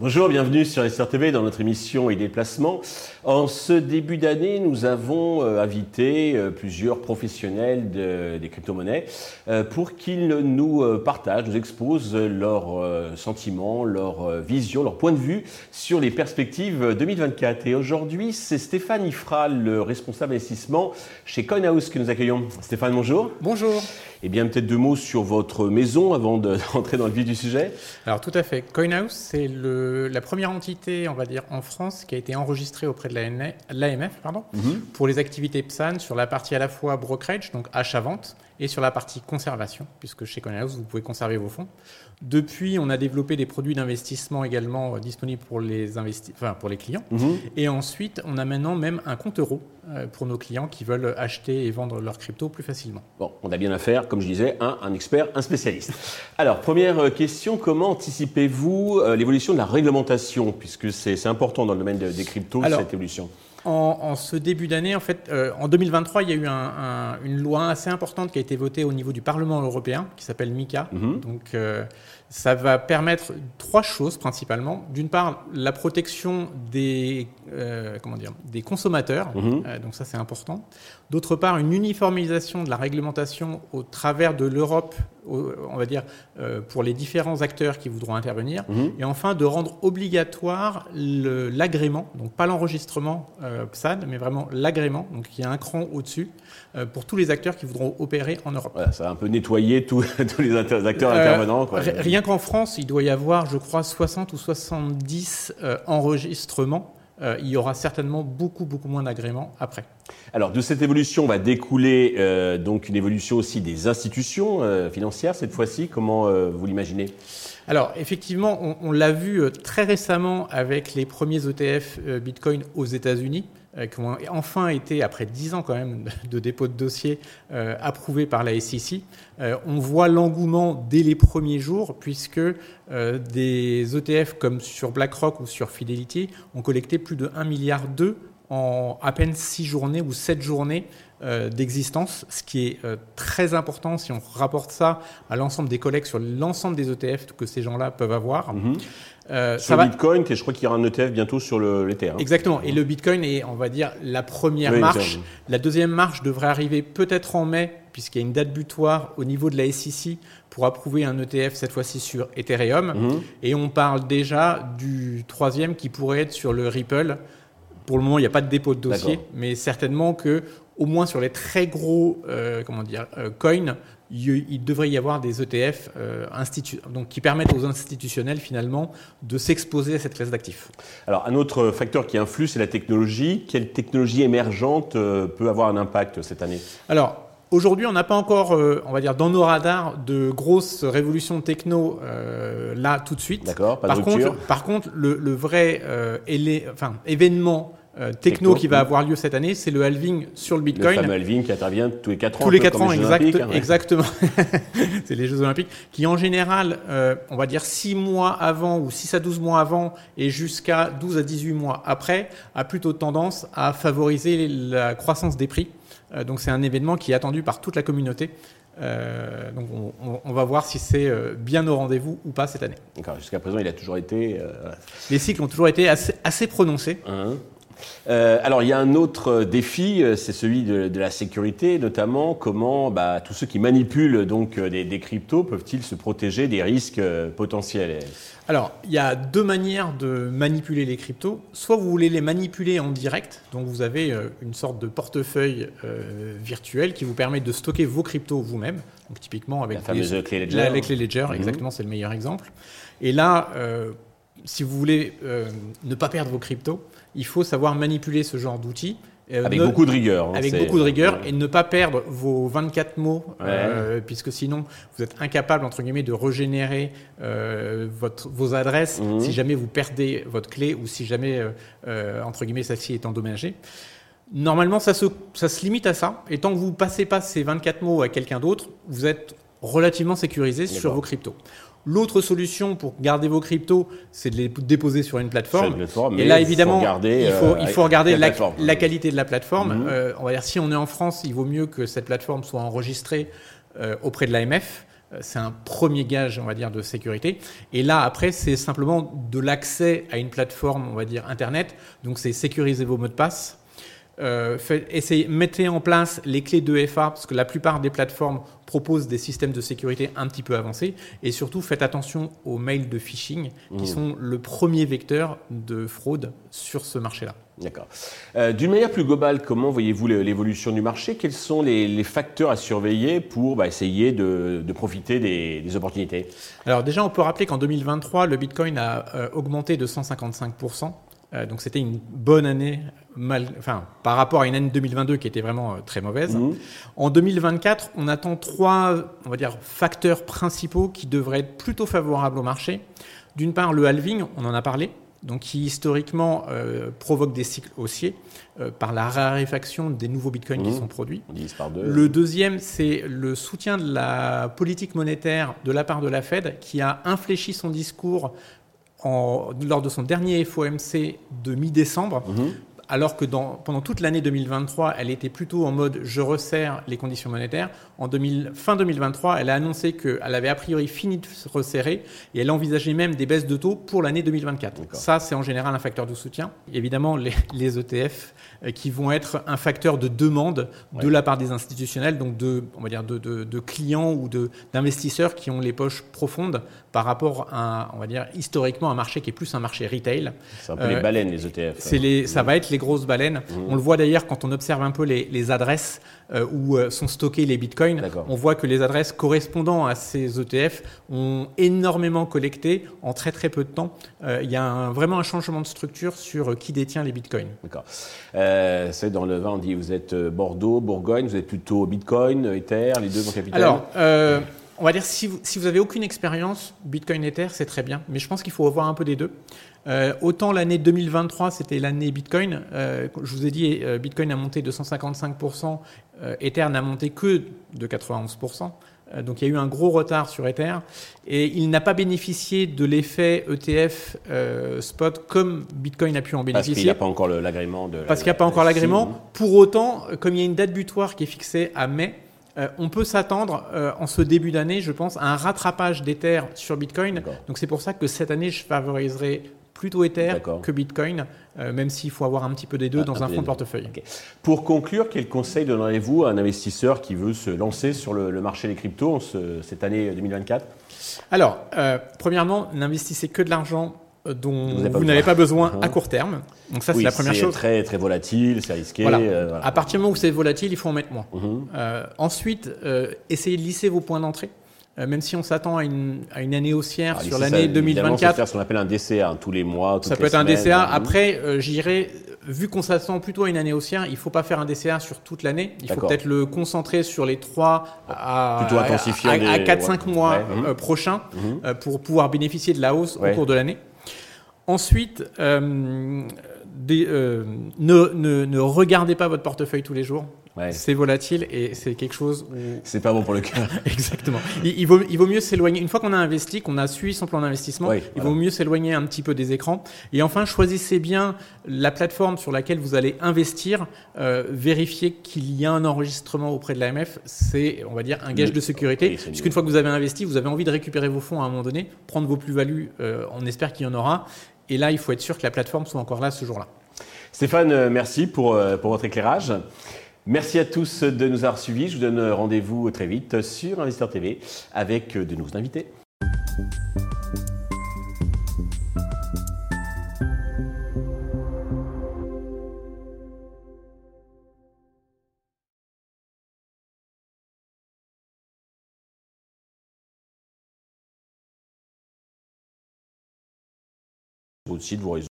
Bonjour, bienvenue sur SRTV dans notre émission et déplacement. En ce début d'année, nous avons euh, invité euh, plusieurs professionnels des crypto-monnaies euh, pour qu'ils nous partagent, nous exposent leurs sentiments, leurs visions, leurs points de vue sur les perspectives 2024. Et aujourd'hui, c'est Stéphane Ifral, le responsable investissement chez CoinHouse que nous accueillons. Stéphane, bonjour. Bonjour. Eh bien, peut-être deux mots sur votre maison avant de rentrer dans le vif du sujet. Alors, tout à fait. CoinHouse, c'est la première entité, on va dire, en France qui a été enregistrée auprès de l'AMF pardon, mhm. pour les activités PSAN sur la partie à la fois brokerage, donc achat-vente, et sur la partie conservation, puisque chez CoinHouse, vous pouvez conserver vos fonds. Depuis, on a développé des produits d'investissement également euh, disponibles pour les, investi enfin, pour les clients. Mhm. Et ensuite, on a maintenant même un compte euro euh, pour nos clients qui veulent acheter et vendre leurs cryptos plus facilement. Bon, on a bien affaire, comme je disais, un, un expert, un spécialiste. Alors, première euh, question, comment anticipez-vous l'évolution de la réglementation, puisque c'est important dans le domaine des cryptos, cette évolution? En, ce début d'année, en fait, en 2023, il y a eu une loi assez importante qui a été votée au niveau du Parlement européen, qui s'appelle MICA. Mhm. Donc, ça va permettre trois choses principalement. D'une part, la protection des, euh, comment dire, des consommateurs, mhm. euh, donc ça c'est important. D'autre part, une uniformisation de la réglementation au travers de l'Europe, on va dire, euh, pour les différents acteurs qui voudront intervenir. Mhm. Et enfin, de rendre obligatoire l'agrément, donc pas l'enregistrement PSAD, mais vraiment l'agrément, donc il y a un cran au-dessus, pour tous les acteurs qui voudront opérer en Europe. ça va un peu nettoyer tous, les acteurs intervenants. Quoi. Rien qu'en France, il doit y avoir, je crois, 60 ou 70 euh, enregistrements. Euh, il y aura certainement beaucoup, beaucoup moins d'agréments après. Alors, de cette évolution va découler euh, donc une évolution aussi des institutions financières cette fois-ci. Comment vous l'imaginez? Alors effectivement, on, on l'a vu très récemment avec les premiers ETF Bitcoin aux États-Unis. Euh, qui ont enfin été, après 10 ans quand même de dépôt de dossier, euh, approuvés par la SEC. Euh, on voit l'engouement dès les premiers jours, puisque des ETF comme sur BlackRock ou sur Fidelity ont collecté plus de 1,2 milliard en à peine 6 journées ou 7 journées d'existence, ce qui est très important si on rapporte ça à l'ensemble des collectes sur l'ensemble des ETF que ces gens-là peuvent avoir. Mm-hmm. Euh, sur le Bitcoin, et je crois qu'il y aura un ETF bientôt sur l'Ether. Hein. Exactement. Et le Bitcoin est, on va dire, la première marche. La deuxième marche devrait arriver peut-être en mai, puisqu'il y a une date butoir au niveau de la SEC pour approuver un ETF, cette fois-ci sur Ethereum. Mhm. Et on parle déjà du troisième qui pourrait être sur le Ripple. Pour le moment, il n'y a pas de dépôt de dossier, mais certainement que, au moins sur les très gros euh, comment dire, euh, coins, il, devrait y avoir des ETF euh, donc qui permettent aux institutionnels finalement de s'exposer à cette classe d'actifs. Alors un autre facteur qui influe, c'est la technologie. Quelle technologie émergente euh, peut avoir un impact cette année? Alors Aujourd'hui, on n'a pas encore, euh, on va dire, dans nos radars de grosses révolutions techno là tout de suite. D'accord, pas par contre, par contre, le, le vrai enfin, événement euh, techno, qui va avoir lieu cette année, c'est le halving sur le Bitcoin. Le fameux halving qui intervient tous les 4 ans. Tous les 4 ans, exact, hein, exactement. c'est les Jeux Olympiques, qui en général, euh, on va dire 6 mois avant ou 6 à 12 mois avant et jusqu'à 12 à 18 mois après, a plutôt tendance à favoriser la croissance des prix. Euh, donc c'est un événement qui est attendu par toute la communauté. donc on, va voir si c'est bien au rendez-vous ou pas cette année. Jusqu'à présent, il a toujours été. Les cycles ont toujours été assez, assez prononcés. Euh, alors il y a un autre défi, euh, c'est celui de, la sécurité, notamment comment bah, tous ceux qui manipulent donc euh, des, cryptos peuvent-ils se protéger des risques potentiels? Alors il y a deux manières de manipuler les cryptos. Soit vous voulez les manipuler en direct, donc vous avez une sorte de portefeuille virtuel qui vous permet de stocker vos cryptos vous-même. Donc typiquement avec la fameuse clé Ledger. La, clé Ledger, mhm. exactement, c'est le meilleur exemple. Et là, si vous voulez ne pas perdre vos cryptos, il faut savoir manipuler ce genre d'outils. Euh, avec beaucoup de rigueur. Hein, avec beaucoup de rigueur et ne pas perdre vos 24 mots, euh, puisque sinon vous êtes incapable entre guillemets de régénérer euh, votre, vos adresses mhm. si jamais vous perdez votre clé ou si jamais entre guillemets celle-ci est endommagée. Normalement, ça se, ça se limite à ça. Et tant que vous passez pas ces 24 mots à quelqu'un d'autre, vous êtes relativement sécurisé sur vos cryptos. L'autre solution pour garder vos cryptos, c'est de les déposer sur une plateforme. et là, évidemment, il faut, il faut regarder la, la, qualité de la plateforme. Mhm. on va dire, si on est en France, il vaut mieux que cette plateforme soit enregistrée auprès de l'AMF c'est un premier gage, on va dire, de sécurité. Et là, après, c'est simplement de l'accès à une plateforme, on va dire, Internet. Donc, c'est sécuriser vos mots de passe. Euh, essayez, mettez en place les clés de FA, parce que la plupart des plateformes proposent des systèmes de sécurité un petit peu avancés. Et surtout, faites attention aux mails de phishing, qui mmh. sont le premier vecteur de fraude sur ce marché-là. D'accord. Euh, d'une manière plus globale, comment voyez-vous l'évolution du marché? Quels sont les, facteurs à surveiller pour bah, essayer de, profiter des, opportunités? Alors déjà, on peut rappeler qu'en 2023, le Bitcoin a euh, augmenté de 155%. Euh, donc c'était une bonne année, mal, enfin, par rapport à une année 2022 qui était vraiment très mauvaise. Mmh. En 2024, on attend trois, on va dire, facteurs principaux qui devraient être plutôt favorables au marché. D'une part, le halving, on en a parlé donc qui historiquement euh, provoque des cycles haussiers euh, par la raréfaction des nouveaux bitcoins qui mmh. sont produits. Le deuxième, c'est le soutien de la politique monétaire de la part de la Fed qui a infléchi son discours lors de son dernier FOMC de mi-décembre mmh alors que pendant toute l'année 2023, elle était plutôt en mode je resserre les conditions monétaires. En fin 2023, elle a annoncé qu'elle avait a priori fini de se resserrer et elle envisageait même des baisses de taux pour l'année 2024. Ça, c'est en général un facteur de soutien. Évidemment, les, ETF e euh, qui vont être un facteur de demande de la part des institutionnels, donc de, on va dire de, clients ou d'investisseurs qui ont les poches profondes par rapport à, on va dire, historiquement un marché qui est plus un marché retail. C'est un peu les euh, baleines, les ETF. C'est les, ça va être les grosses baleines. Mmh. On le voit d'ailleurs quand on observe un peu les, adresses euh, où euh, sont stockés les bitcoins. On voit que les adresses correspondant à ces ETF ont énormément collecté en très très peu de temps. Euh, il y a vraiment un changement de structure sur qui détient les bitcoins. D'accord. c'est dans le vin, on dit vous êtes Bordeaux, Bourgogne, vous êtes plutôt Bitcoin, Ether, les deux en capital Alors, on va dire si vous, si vous avez aucune expérience, Bitcoin Ether, c'est très bien. Mais je pense qu'il faut avoir un peu des deux. Euh, autant l'année 2023, c'était l'année Bitcoin. Euh, je vous ai dit, euh, Bitcoin a monté de 155%, Ether n'a monté que de 91%. Donc il y a eu un gros retard sur Ether et il n'a pas bénéficié de l'effet ETF spot comme Bitcoin a pu en bénéficier. Parce qu'il n'y a pas encore l'agrément de. Parce qu'il n'y a pas encore l'agrément. Pour autant, comme il y a une date butoir qui est fixée à mai, on peut s'attendre en ce début d'année, je pense, à un rattrapage d'Ether sur Bitcoin. Donc c'est pour ça que cette année, je favoriserai plutôt Ether que Bitcoin, euh, même s'il faut avoir un petit peu des deux dans un, fonds de portefeuille. Pour conclure, quel conseil donneriez-vous à un investisseur qui veut se lancer sur le, marché des cryptos cette année 2024 Alors, euh, premièrement, n'investissez que de l'argent euh, dont vous, n'avez pas besoin à court terme. Donc ça, c'est la première chose. C'est très, très volatile, c'est risqué. À partir du moment où c'est volatile, il faut en mettre moins. Mhm. ensuite, essayez de lisser vos points d'entrée. Euh, même si on s'attend à une, année haussière sur l'année 2024. C'est ce qu'on appelle un DCA, hein, tous les mois. ça peut être un DCA. Après, euh, j'irai, vu qu'on s'attend plutôt à une année haussière, il ne faut pas faire un DCA sur toute l'année. Il faut peut-être le concentrer sur les 3 à, à, 4-5 mois euh, prochains mhm. pour pouvoir bénéficier de la hausse au cours de l'année. Ensuite, ne, ne, regardez pas votre portefeuille tous les jours. C'est volatile et c'est quelque chose où... C'est pas bon pour le cœur. Exactement. Il, vaut, il, vaut, mieux s'éloigner. Une fois qu'on a investi, qu'on a suivi son plan d'investissement, il vaut mieux s'éloigner un petit peu des écrans. Et enfin, choisissez bien la plateforme sur laquelle vous allez investir. Euh, vérifiez qu'il y a un enregistrement auprès de l'AMF. C'est, on va dire, un gage de sécurité. Puisqu'une fois que vous avez investi, vous avez envie de récupérer vos fonds à un moment donné, prendre vos plus-values. Euh, on espère qu'il y en aura. Et là, il faut être sûr que la plateforme soit encore là ce jour-là. Stéphane, euh, merci pour, pour votre éclairage. Merci à tous de nous avoir suivis. Je vous donne rendez-vous très vite sur Investeur TV avec de nouveaux invités. Votre site, vos réseaux.